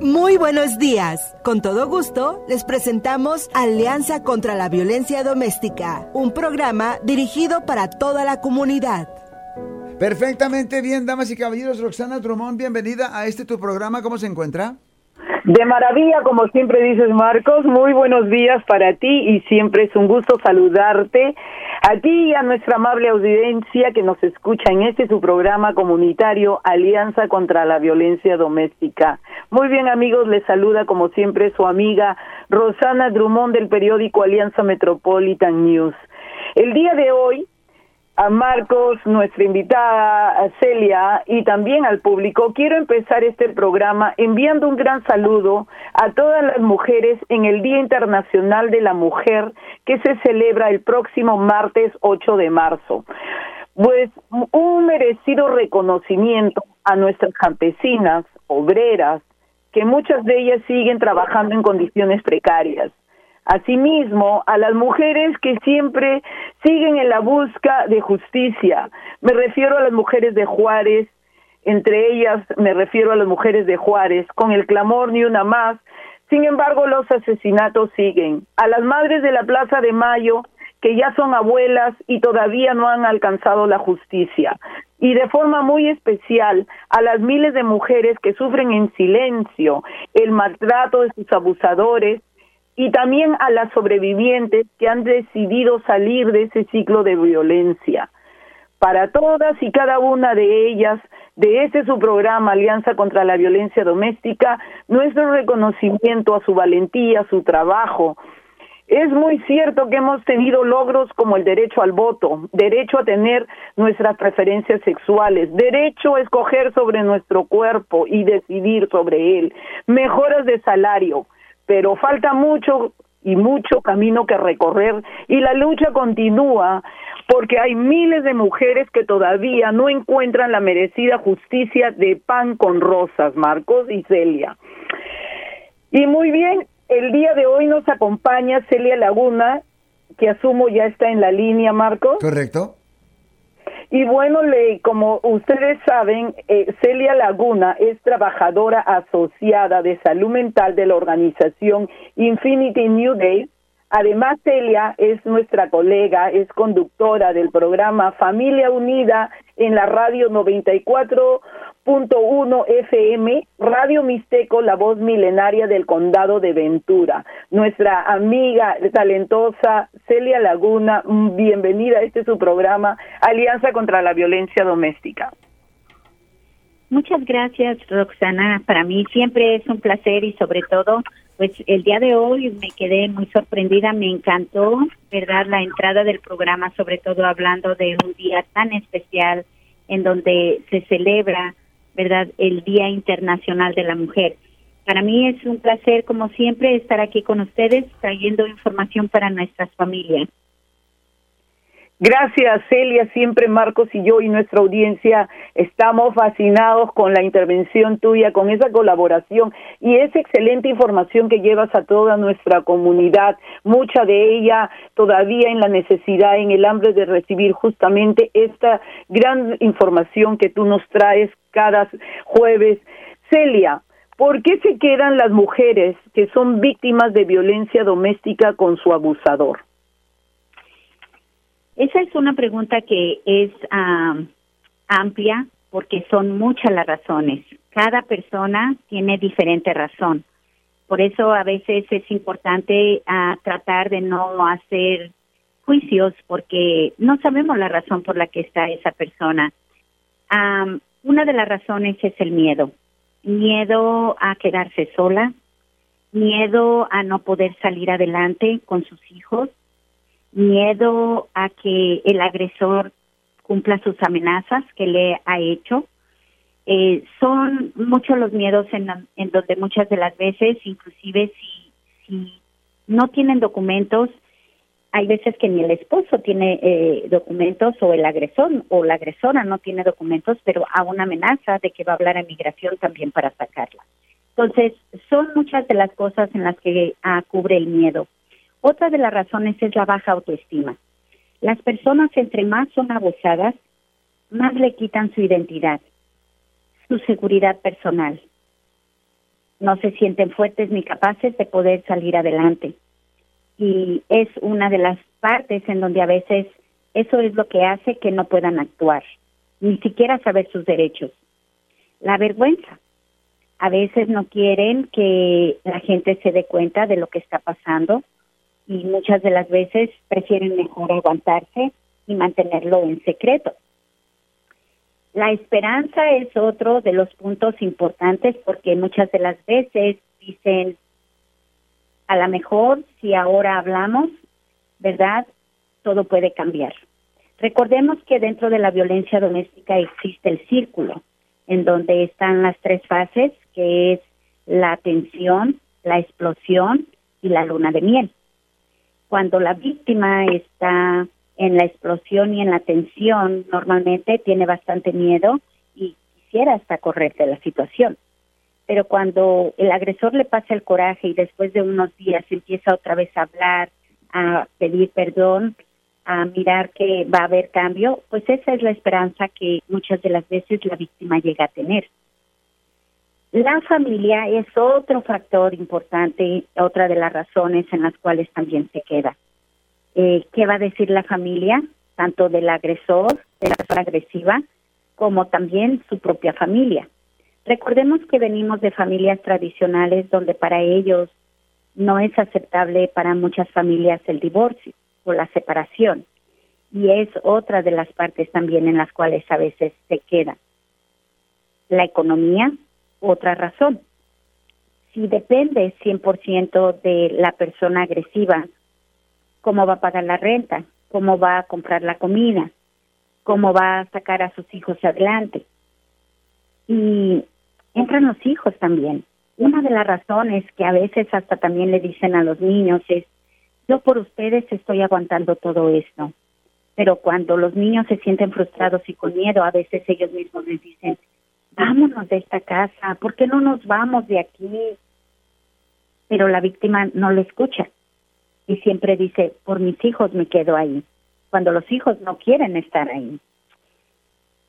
Muy buenos días. Con todo gusto, les presentamos Alianza contra la Violencia Doméstica, un programa dirigido para toda la comunidad. Perfectamente bien, damas y caballeros. Roxana Drummond, bienvenida a este tu programa. ¿Cómo se encuentra? De maravilla, como siempre dices Marcos, muy buenos días para ti y siempre es un gusto saludarte a ti y a nuestra amable audiencia que nos escucha en este su programa comunitario Alianza contra la Violencia Doméstica. Muy bien amigos, les saluda como siempre su amiga Rosana Drummond del periódico Alianza Metropolitan News. El día de hoy a Marcos, nuestra invitada, a Celia y también al público, quiero empezar este programa enviando un gran saludo a todas las mujeres en el Día Internacional de la Mujer que se celebra el próximo martes 8 de marzo. Pues un merecido reconocimiento a nuestras campesinas, obreras, que muchas de ellas siguen trabajando en condiciones precarias Asimismo, a las mujeres que siempre siguen en la busca de justicia. Me refiero a las mujeres de Juárez, entre ellas me refiero a las mujeres de Juárez, con el clamor ni una más. Sin embargo, los asesinatos siguen. A las madres de la Plaza de Mayo, que ya son abuelas y todavía no han alcanzado la justicia. Y de forma muy especial a las miles de mujeres que sufren en silencio el maltrato de sus abusadores, y también a las sobrevivientes que han decidido salir de ese ciclo de violencia. Para todas y cada una de ellas, de este su programa Alianza contra la Violencia Doméstica, nuestro reconocimiento a su valentía, a su trabajo. Es muy cierto que hemos tenido logros como el derecho al voto, derecho a tener nuestras preferencias sexuales, derecho a escoger sobre nuestro cuerpo y decidir sobre él, mejoras de salario, pero falta mucho y mucho camino que recorrer y la lucha continúa porque hay miles de mujeres que todavía no encuentran la merecida justicia de pan con rosas, Marcos y Celia. Y muy bien, el día de hoy nos acompaña Celia Laguna, que asumo ya está en la línea, Marcos. Correcto. Y bueno, le, como ustedes saben, eh, Celia Laguna es trabajadora asociada de salud mental de la organización Infinity New Day. Además, Celia es nuestra colega, es conductora del programa Familia Unida en la radio 94 Punto uno FM, Radio Mixteco, la voz milenaria del condado de Ventura. Nuestra amiga talentosa Celia Laguna, mm, bienvenida a este su programa, Alianza contra la Violencia Doméstica. Muchas gracias, Roxana. Para mí siempre es un placer y sobre todo, pues el día de hoy me quedé muy sorprendida, me encantó, ¿verdad? La entrada del programa, sobre todo hablando de un día tan especial en donde se celebra ¿verdad? El Día Internacional de la Mujer. Para mí es un placer, como siempre, estar aquí con ustedes trayendo información para nuestras familias. Gracias, Celia. Siempre Marcos y yo y nuestra audiencia estamos fascinados con la intervención tuya, con esa colaboración y esa excelente información que llevas a toda nuestra comunidad, mucha de ella todavía en la necesidad, en el hambre de recibir justamente esta gran información que tú nos traes cada jueves. Celia, ¿por qué se quedan las mujeres que son víctimas de violencia doméstica con su abusador? Esa es una pregunta que es amplia porque son muchas las razones. Cada persona tiene diferente razón. Por eso a veces es importante ah, tratar de no hacer juicios porque no sabemos la razón por la que está esa persona. una de las razones es el miedo. Miedo a quedarse sola, miedo a no poder salir adelante con sus hijos, miedo a que el agresor cumpla sus amenazas que le ha hecho. Eh, son muchos los miedos en, en, donde muchas de las veces, inclusive si, si no tienen documentos, hay veces que ni el esposo tiene eh, documentos o el agresor o la agresora no tiene documentos, pero a una amenaza de que va a hablar a migración también para sacarla. Entonces, son muchas de las cosas en las que ah, cubre el miedo. Otra de las razones es la baja autoestima. Las personas entre más son abusadas, más le quitan su identidad, su seguridad personal. no se sienten fuertes ni capaces de poder salir adelante. Y es una de las partes en donde a veces eso es lo que hace que no puedan actuar, ni siquiera saber sus derechos. La vergüenza. A veces no quieren que la gente se dé cuenta de lo que está pasando y muchas de las veces prefieren mejor aguantarse y mantenerlo en secreto. La esperanza es otro de los puntos importantes porque muchas de las veces dicen, a lo mejor si ahora hablamos, ¿verdad? Todo puede cambiar. Recordemos que dentro de la violencia doméstica existe el círculo, en donde están las tres fases, que es la tensión, la explosión y la luna de miel. Cuando la víctima está en la explosión y en la tensión normalmente tiene bastante miedo y quisiera hasta correr de la situación. Pero cuando el agresor le pasa el coraje y después de unos días empieza otra vez a hablar, a pedir perdón, a mirar que va a haber cambio, pues esa es la esperanza que muchas de las veces la víctima llega a tener. La familia es otro factor importante, otra de las razones en las cuales también se queda eh, qué va a decir la familia, tanto del agresor, de la agresiva, como también su propia familia. Recordemos que venimos de familias tradicionales donde para ellos no es aceptable para muchas familias el divorcio o la separación. Y es otra de las partes también en las cuales a veces se queda. La economía, otra razón. Si depende 100% de la persona agresiva cómo va a pagar la renta, cómo va a comprar la comida, cómo va a sacar a sus hijos adelante. Y entran los hijos también. Una de las razones que a veces hasta también le dicen a los niños es, yo por ustedes estoy aguantando todo esto. Pero cuando los niños se sienten frustrados y con miedo, a veces ellos mismos les dicen, vámonos de esta casa, ¿por qué no nos vamos de aquí? Pero la víctima no lo escucha y siempre dice, por mis hijos me quedo ahí, cuando los hijos no quieren estar ahí.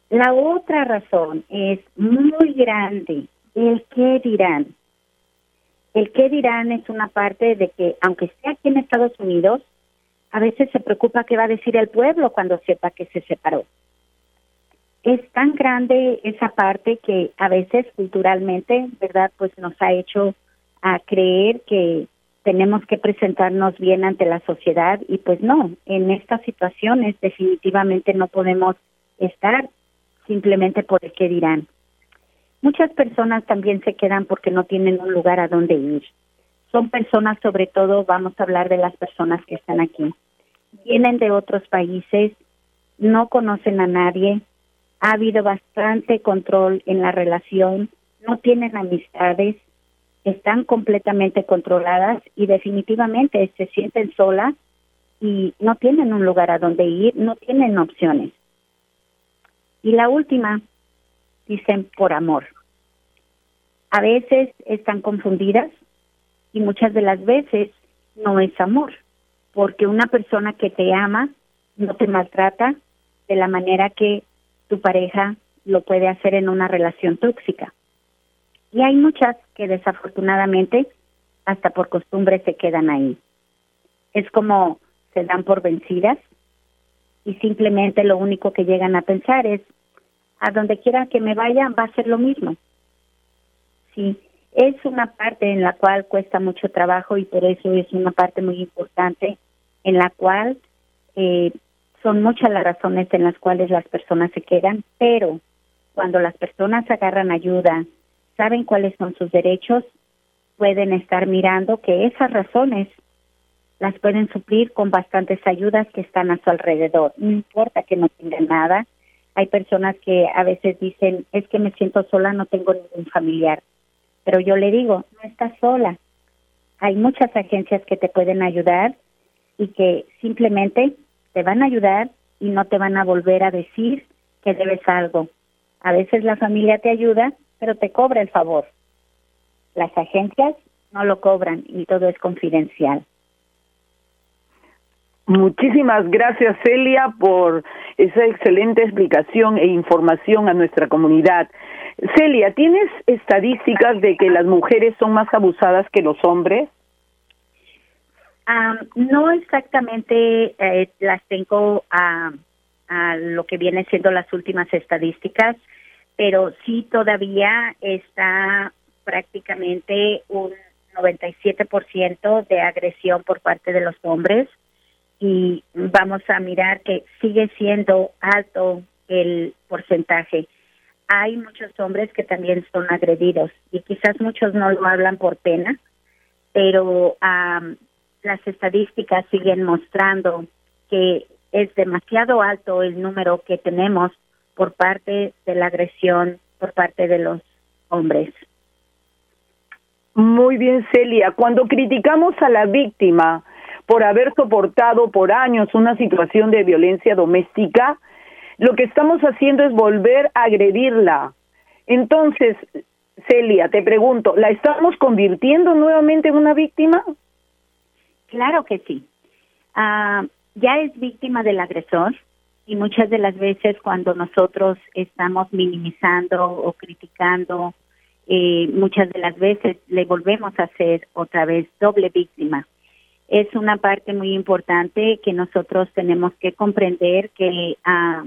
La otra razón es muy grande, el qué dirán. El qué dirán es una parte de que, aunque esté aquí en Estados Unidos, a veces se preocupa qué va a decir el pueblo cuando sepa que se separó. Es tan grande esa parte que a veces culturalmente, ¿verdad? Pues nos ha hecho a creer que tenemos que presentarnos bien ante la sociedad y pues no, en estas situaciones definitivamente no podemos estar simplemente por el que dirán. Muchas personas también se quedan porque no tienen un lugar a donde ir. Son personas, sobre todo, vamos a hablar de las personas que están aquí. Vienen de otros países, no conocen a nadie, ha habido bastante control en la relación, no tienen amistades, están completamente controladas y definitivamente se sienten solas y no tienen un lugar a donde ir, no tienen opciones. Y la última, dicen por amor. A veces están confundidas y muchas de las veces no es amor, porque una persona que te ama no te maltrata de la manera que tu pareja lo puede hacer en una relación tóxica. Y hay muchas que desafortunadamente hasta por costumbre se quedan ahí. Es como se dan por vencidas y simplemente lo único que llegan a pensar es, a donde quiera que me vaya va a ser lo mismo. Sí, es una parte en la cual cuesta mucho trabajo y por eso es una parte muy importante en la cual eh, son muchas las razones en las cuales las personas se quedan, pero cuando las personas agarran ayuda, saben cuáles son sus derechos, pueden estar mirando que esas razones las pueden suplir con bastantes ayudas que están a su alrededor. No importa que no tengan nada. Hay personas que a veces dicen, es que me siento sola, no tengo ningún familiar. Pero yo le digo, no estás sola. Hay muchas agencias que te pueden ayudar y que simplemente te van a ayudar y no te van a volver a decir que debes algo. A veces la familia te ayuda, pero te cobra el favor. Las agencias no lo cobran y todo es confidencial. Muchísimas gracias, Celia, por esa excelente explicación e información a nuestra comunidad. Celia, ¿tienes estadísticas de que las mujeres son más abusadas que los hombres? No exactamente eh, las tengo a, a lo que viene siendo las últimas estadísticas, pero sí todavía está prácticamente un 97% de agresión por parte de los hombres y vamos a mirar que sigue siendo alto el porcentaje. Hay muchos hombres que también son agredidos y quizás muchos no lo hablan por pena, pero las estadísticas siguen mostrando que es demasiado alto el número que tenemos por parte de la agresión por parte de los hombres. Muy bien, Celia. Cuando criticamos a la víctima por haber soportado por años una situación de violencia doméstica, lo que estamos haciendo es volver a agredirla. Entonces, Celia, te pregunto, ¿la estamos convirtiendo nuevamente en una víctima? Claro que sí. Ah, ya es víctima del agresor y muchas de las veces cuando nosotros estamos minimizando o criticando eh, muchas de las veces le volvemos a ser otra vez doble víctima. Es una parte muy importante que nosotros tenemos que comprender que ah,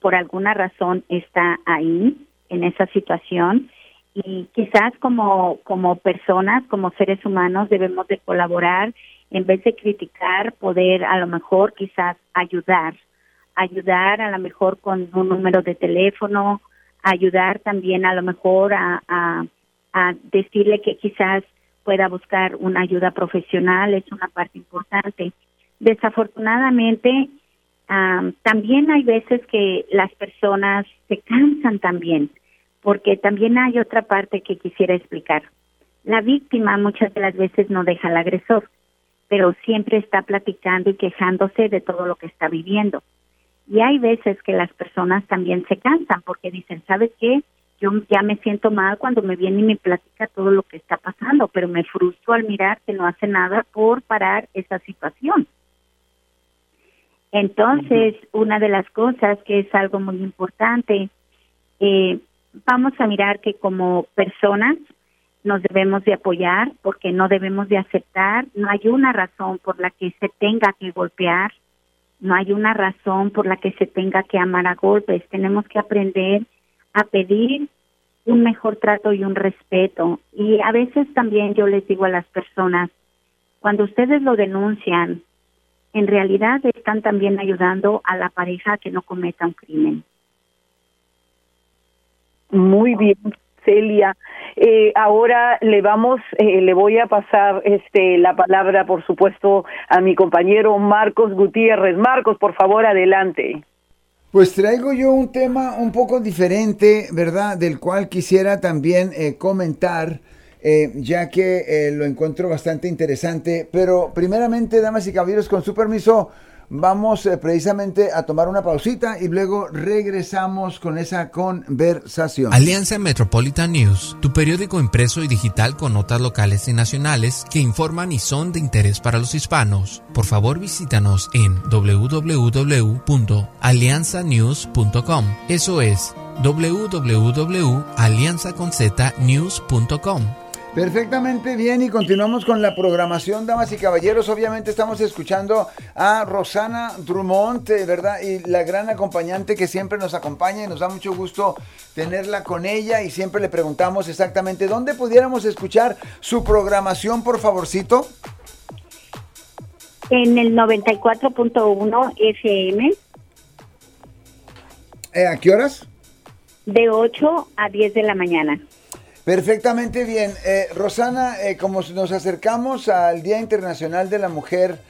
por alguna razón está ahí en esa situación y quizás como como personas, como seres humanos debemos de colaborar en vez de criticar, poder a lo mejor quizás ayudar, ayudar a lo mejor con un número de teléfono, ayudar también a lo mejor a, a, decirle que quizás pueda buscar una ayuda profesional, es una parte importante. Desafortunadamente, también hay veces que las personas se cansan también, porque también hay otra parte que quisiera explicar. La víctima muchas de las veces no deja al agresor, pero siempre está platicando y quejándose de todo lo que está viviendo. Y hay veces que las personas también se cansan porque dicen, ¿sabes qué? Yo ya me siento mal cuando me viene y me platica todo lo que está pasando, pero me frustro al mirar que no hace nada por parar esa situación. Entonces, una de las cosas que es algo muy importante, eh, vamos a mirar que como personas nos debemos de apoyar porque no debemos de aceptar, no hay una razón por la que se tenga que golpear, no hay una razón por la que se tenga que amar a golpes. Tenemos que aprender a pedir un mejor trato y un respeto. Y a veces también yo les digo a las personas, cuando ustedes lo denuncian, en realidad están también ayudando a la pareja que no cometa un crimen. Muy bien, Celia. Eh, ahora le vamos, eh, le voy a pasar este la palabra, por supuesto, a mi compañero Marcos Gutiérrez. Marcos, por favor, adelante. Pues traigo yo un tema un poco diferente, ¿verdad? Del cual quisiera también eh, comentar, ya que lo encuentro bastante interesante. Pero primeramente, damas y caballeros, con su permiso, Vamos eh, precisamente a tomar una pausita y luego regresamos con esa conversación. Alianza Metropolitan News, tu periódico impreso y digital con notas locales y nacionales que informan y son de interés para los hispanos. Por favor, visítanos en www.alianzanews.com. Eso es www.alianzaconznews.com Perfectamente bien y continuamos con la programación, damas y caballeros. Obviamente estamos escuchando a Rosana Drummond, eh, ¿verdad? Y la gran acompañante que siempre nos acompaña y nos da mucho gusto tenerla con ella y siempre le preguntamos exactamente dónde pudiéramos escuchar su programación, por favorcito. En el 94.1 FM. Eh, ¿A qué horas? De 8 a 10 de la mañana. Perfectamente bien. Eh, Rosana, eh, como nos acercamos al Día Internacional de la Mujer,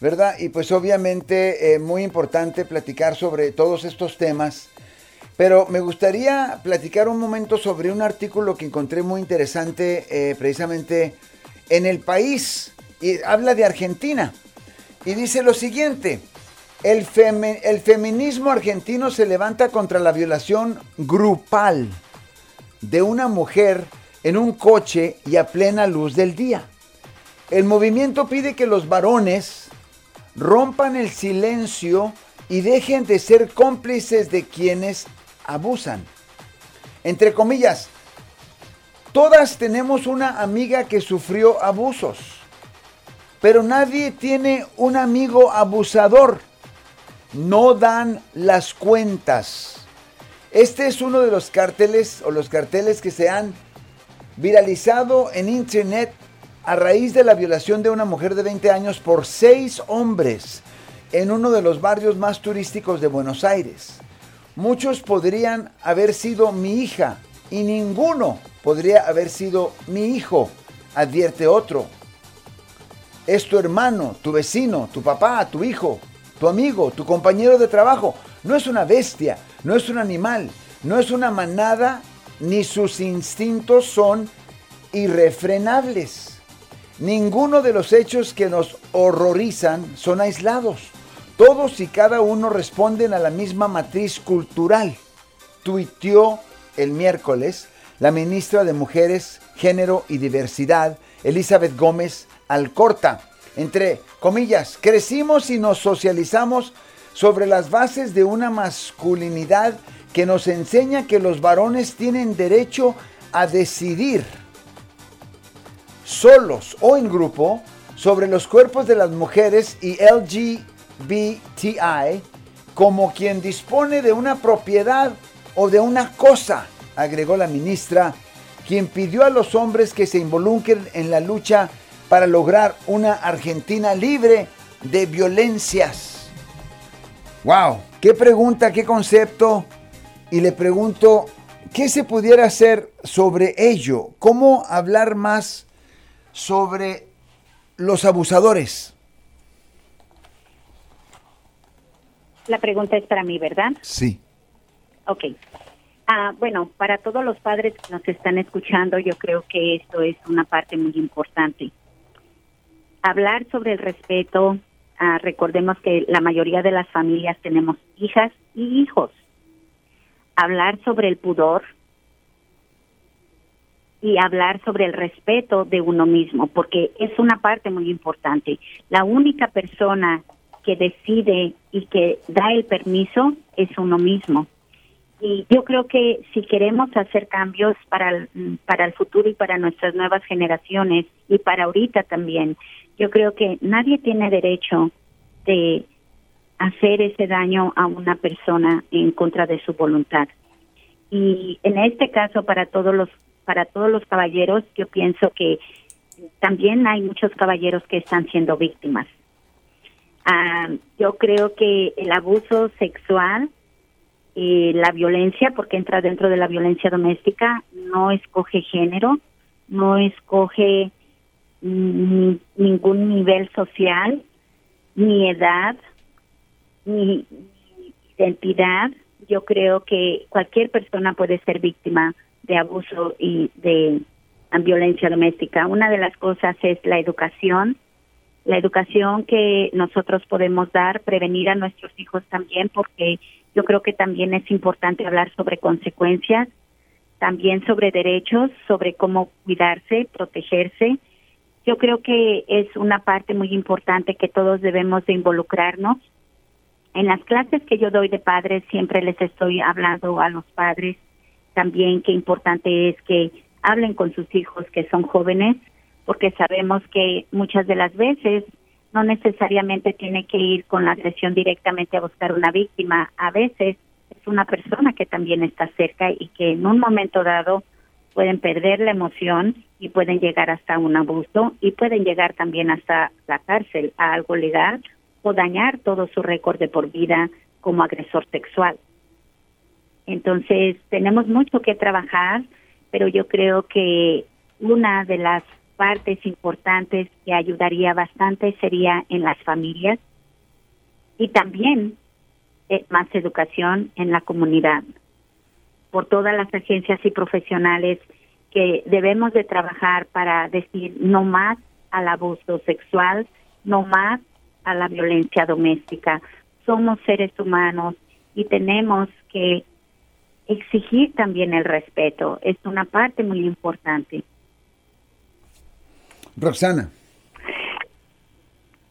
¿verdad? Y pues obviamente eh, muy importante platicar sobre todos estos temas. Pero me gustaría platicar un momento sobre un artículo que encontré muy interesante precisamente en el país. Y habla de Argentina. Y dice lo siguiente. El, el feminismo argentino se levanta contra la violación grupal de una mujer en un coche y a plena luz del día. El movimiento pide que los varones rompan el silencio y dejen de ser cómplices de quienes abusan. entre comillas, todas tenemos una amiga que sufrió abusos, pero nadie tiene un amigo abusador. No dan las cuentas. Este es uno de los carteles o los carteles que se han viralizado en internet a raíz de la violación de una mujer de 20 años por seis hombres en uno de los barrios más turísticos de Buenos Aires. Muchos podrían haber sido mi hija y ninguno podría haber sido mi hijo, advierte otro. Es tu hermano, tu vecino, tu papá, tu hijo, tu amigo, tu compañero de trabajo. No es una bestia, no es un animal, no es una manada, ni sus instintos son irrefrenables. Ninguno de los hechos que nos horrorizan son aislados. Todos y cada uno responden a la misma matriz cultural. Tuiteó el miércoles la ministra de Mujeres, Género y Diversidad, Elizabeth Gómez Alcorta. Entre comillas, crecimos y nos socializamos sobre las bases de una masculinidad que nos enseña que los varones tienen derecho a decidir solos o en grupo sobre los cuerpos de las mujeres y LGBT BTI como quien dispone de una propiedad o de una cosa, agregó la ministra, quien pidió a los hombres que se involucren en la lucha para lograr una Argentina libre de violencias. ¡Wow! ¡Qué pregunta, qué concepto! Y le pregunto, ¿qué se pudiera hacer sobre ello? ¿Cómo hablar más sobre los abusadores? La pregunta es para mí, ¿verdad? Sí. Ok. Ah, bueno, para todos los padres que nos están escuchando, yo creo que esto es una parte muy importante. Hablar sobre el respeto, ah, recordemos que la mayoría de las familias tenemos hijas y hijos. Hablar sobre el pudor y hablar sobre el respeto de uno mismo, porque es una parte muy importante. La única persona que decide y que da el permiso es uno mismo. Y yo creo que si queremos hacer cambios para el, para el futuro y para nuestras nuevas generaciones y para ahorita también, yo creo que nadie tiene derecho de hacer ese daño a una persona en contra de su voluntad. Y en este caso para todos los para todos los caballeros, yo pienso que también hay muchos caballeros que están siendo víctimas Ah, yo creo que el abuso sexual, y la violencia, porque entra dentro de la violencia doméstica, no escoge género, no escoge ningún nivel social, ni edad, ni, identidad. Yo creo que cualquier persona puede ser víctima de abuso y de violencia doméstica. Una de las cosas es la educación, la educación que nosotros podemos dar, prevenir a nuestros hijos también, porque yo creo que también es importante hablar sobre consecuencias, también sobre derechos, sobre cómo cuidarse, protegerse. Yo creo que es una parte muy importante que todos debemos de involucrarnos. En las clases que yo doy de padres siempre les estoy hablando a los padres también que importante es que hablen con sus hijos que son jóvenes, porque sabemos que muchas de las veces no necesariamente tiene que ir con la agresión directamente a buscar una víctima, a veces es una persona que también está cerca y que en un momento dado pueden perder la emoción y pueden llegar hasta un abuso y pueden llegar también hasta la cárcel, a algo legal o dañar todo su récord de por vida como agresor sexual. Entonces, tenemos mucho que trabajar, pero yo creo que una de las partes importantes que ayudaría bastante sería en las familias y también eh, más educación en la comunidad por todas las agencias y profesionales que debemos de trabajar para decir no más al abuso sexual, no más a la violencia doméstica. Somos seres humanos y tenemos que exigir también el respeto. Es una parte muy importante. Roxana.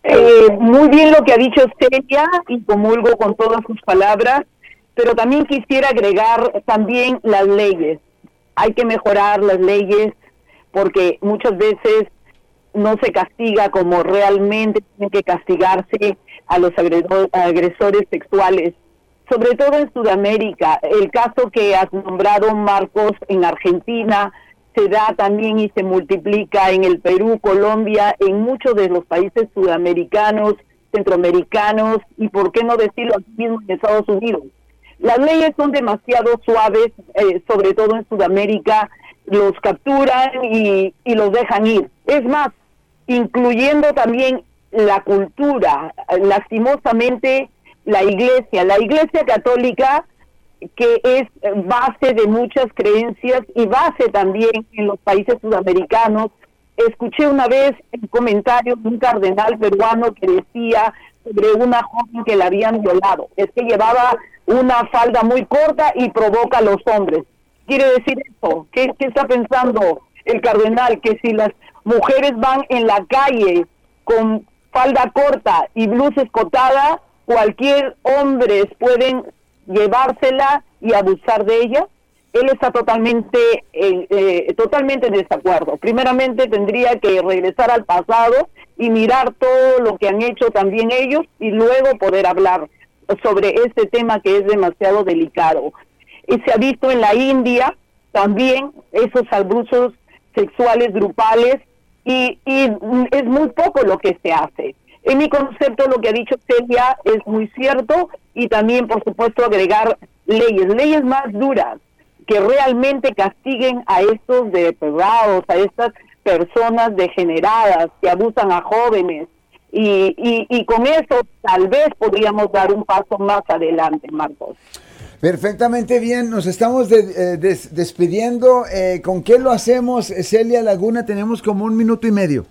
Eh, muy bien lo que ha dicho Celia y comulgo con todas sus palabras, pero también quisiera agregar también las leyes. Hay que mejorar las leyes porque muchas veces no se castiga como realmente tiene que castigarse a los agresores sexuales, sobre todo en Sudamérica. El caso que has nombrado, Marcos, en Argentina, se da también y se multiplica en el Perú, Colombia, en muchos de los países sudamericanos, centroamericanos y, por qué no decirlo, aquí mismo en Estados Unidos. Las leyes son demasiado suaves, eh, sobre todo en Sudamérica, los capturan y, y los dejan ir. Es más, incluyendo también la cultura, lastimosamente la iglesia, la iglesia católica que es base de muchas creencias y base también en los países sudamericanos. Escuché una vez un comentario de un cardenal peruano que decía sobre una joven que la habían violado, es que llevaba una falda muy corta y provoca a los hombres. Quiere decir eso, ¿qué, qué está pensando el cardenal? Que si las mujeres van en la calle con falda corta y blusa escotada, cualquier hombre pueden llevársela y abusar de ella. Él está totalmente, eh, eh, totalmente en desacuerdo. Primeramente tendría que regresar al pasado y mirar todo lo que han hecho también ellos y luego poder hablar sobre este tema que es demasiado delicado. Se ha visto en la India también esos abusos sexuales grupales y, y es muy poco lo que se hace. En mi concepto lo que ha dicho Celia es muy cierto y también por supuesto agregar leyes, leyes más duras que realmente castiguen a estos depravados, a estas personas degeneradas que abusan a jóvenes y, y, con eso tal vez podríamos dar un paso más adelante, Marcos. Perfectamente bien, nos estamos eh, despidiendo. Eh, ¿Con qué lo hacemos, Celia Laguna? Tenemos como un minuto y medio.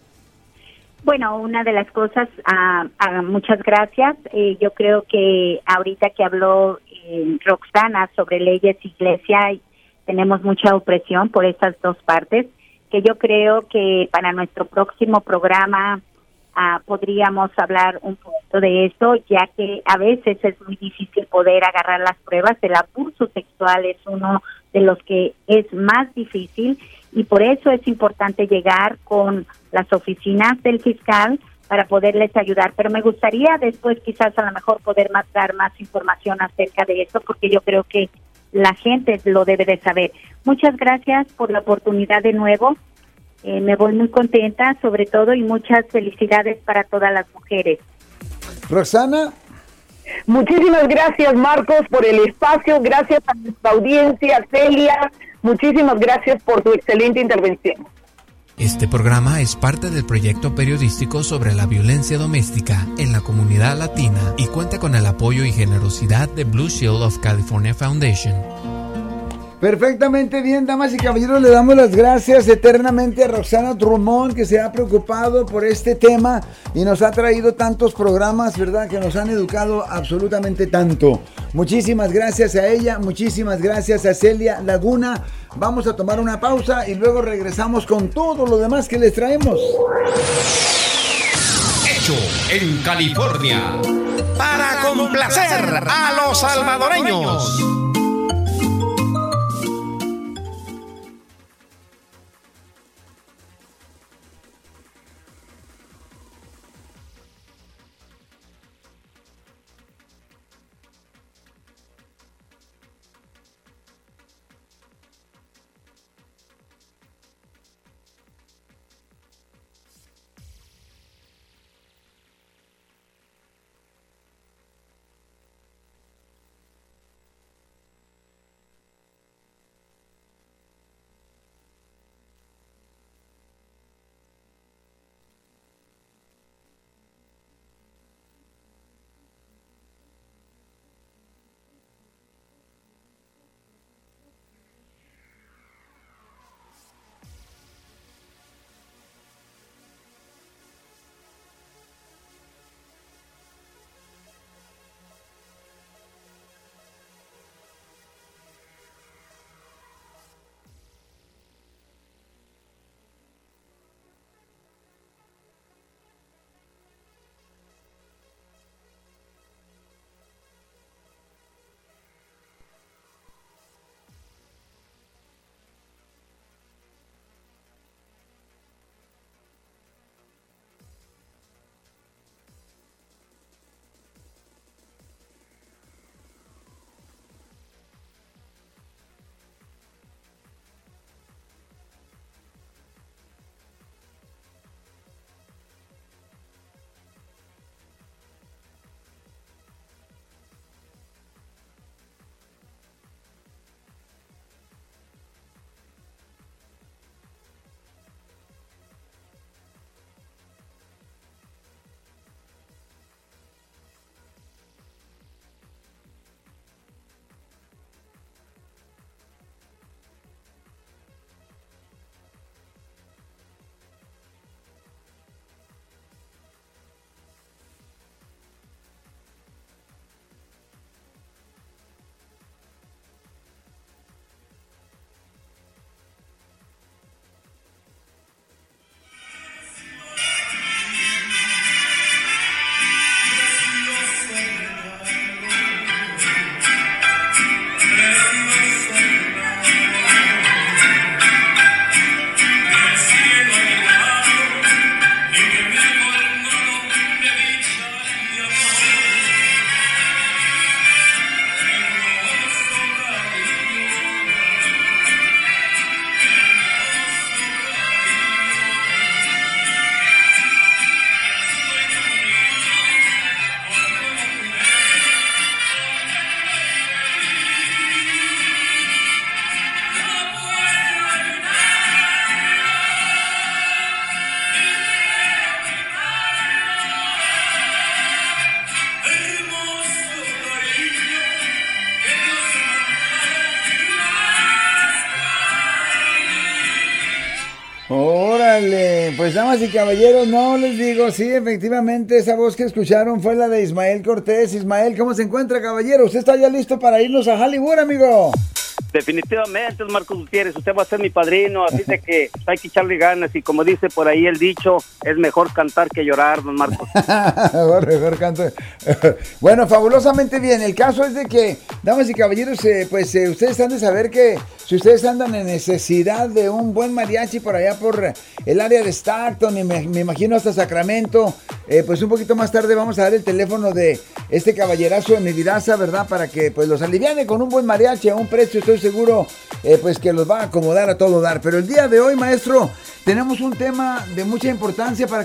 Bueno, una de las cosas, ah, ah, muchas gracias. Eh, yo creo que ahorita que habló eh, Roxana sobre leyes iglesia, tenemos mucha opresión por estas dos partes, que yo creo que para nuestro próximo programa ah, podríamos hablar un poquito de eso, ya que a veces es muy difícil poder agarrar las pruebas. El abuso sexual es uno de los que es más difícil y por eso es importante llegar con las oficinas del fiscal para poderles ayudar. Pero me gustaría después quizás a lo mejor poder dar más información acerca de eso porque yo creo que la gente lo debe de saber. Muchas gracias por la oportunidad de nuevo. Eh, me voy muy contenta sobre todo y muchas felicidades para todas las mujeres. Roxana. Muchísimas gracias Marcos por el espacio, gracias a nuestra audiencia, Celia, Muchísimas gracias por tu excelente intervención. Este programa es parte del proyecto periodístico sobre la violencia doméstica en la comunidad latina y cuenta con el apoyo y generosidad de Blue Shield of California Foundation. Perfectamente bien, damas y caballeros, le damos las gracias eternamente a Roxana Drummond que se ha preocupado por este tema y nos ha traído tantos programas, ¿verdad? Que nos han educado absolutamente tanto. Muchísimas gracias a ella, muchísimas gracias a Celia Laguna. Vamos a tomar una pausa y luego regresamos con todo lo demás que les traemos. Hecho en California para complacer a los salvadoreños. Órale, pues damas y caballeros, no les digo, sí, efectivamente, esa voz que escucharon fue la de Ismael Cortés. Ismael, ¿cómo se encuentra, caballero? ¿Usted está ya listo para irnos a Hollywood, amigo? Definitivamente, Marcos Gutiérrez, usted va a ser mi padrino, así de que hay que echarle ganas y como dice por ahí el dicho, es mejor cantar que llorar, don Marcos. mejor, canto. bueno, fabulosamente bien. El caso es de que, damas y caballeros, eh, pues eh, ustedes han de saber que si ustedes andan en necesidad de un buen mariachi por allá por el área de Stockton y me, imagino hasta Sacramento, eh, pues un poquito más tarde vamos a dar el teléfono de este caballerazo de mi vidaza, ¿verdad? Para que pues los aliviane con un buen mariachi a un precio, estoy seguro, eh, pues que los va a acomodar a todo dar. Pero el día de hoy, maestro, tenemos un tema de mucha importancia para que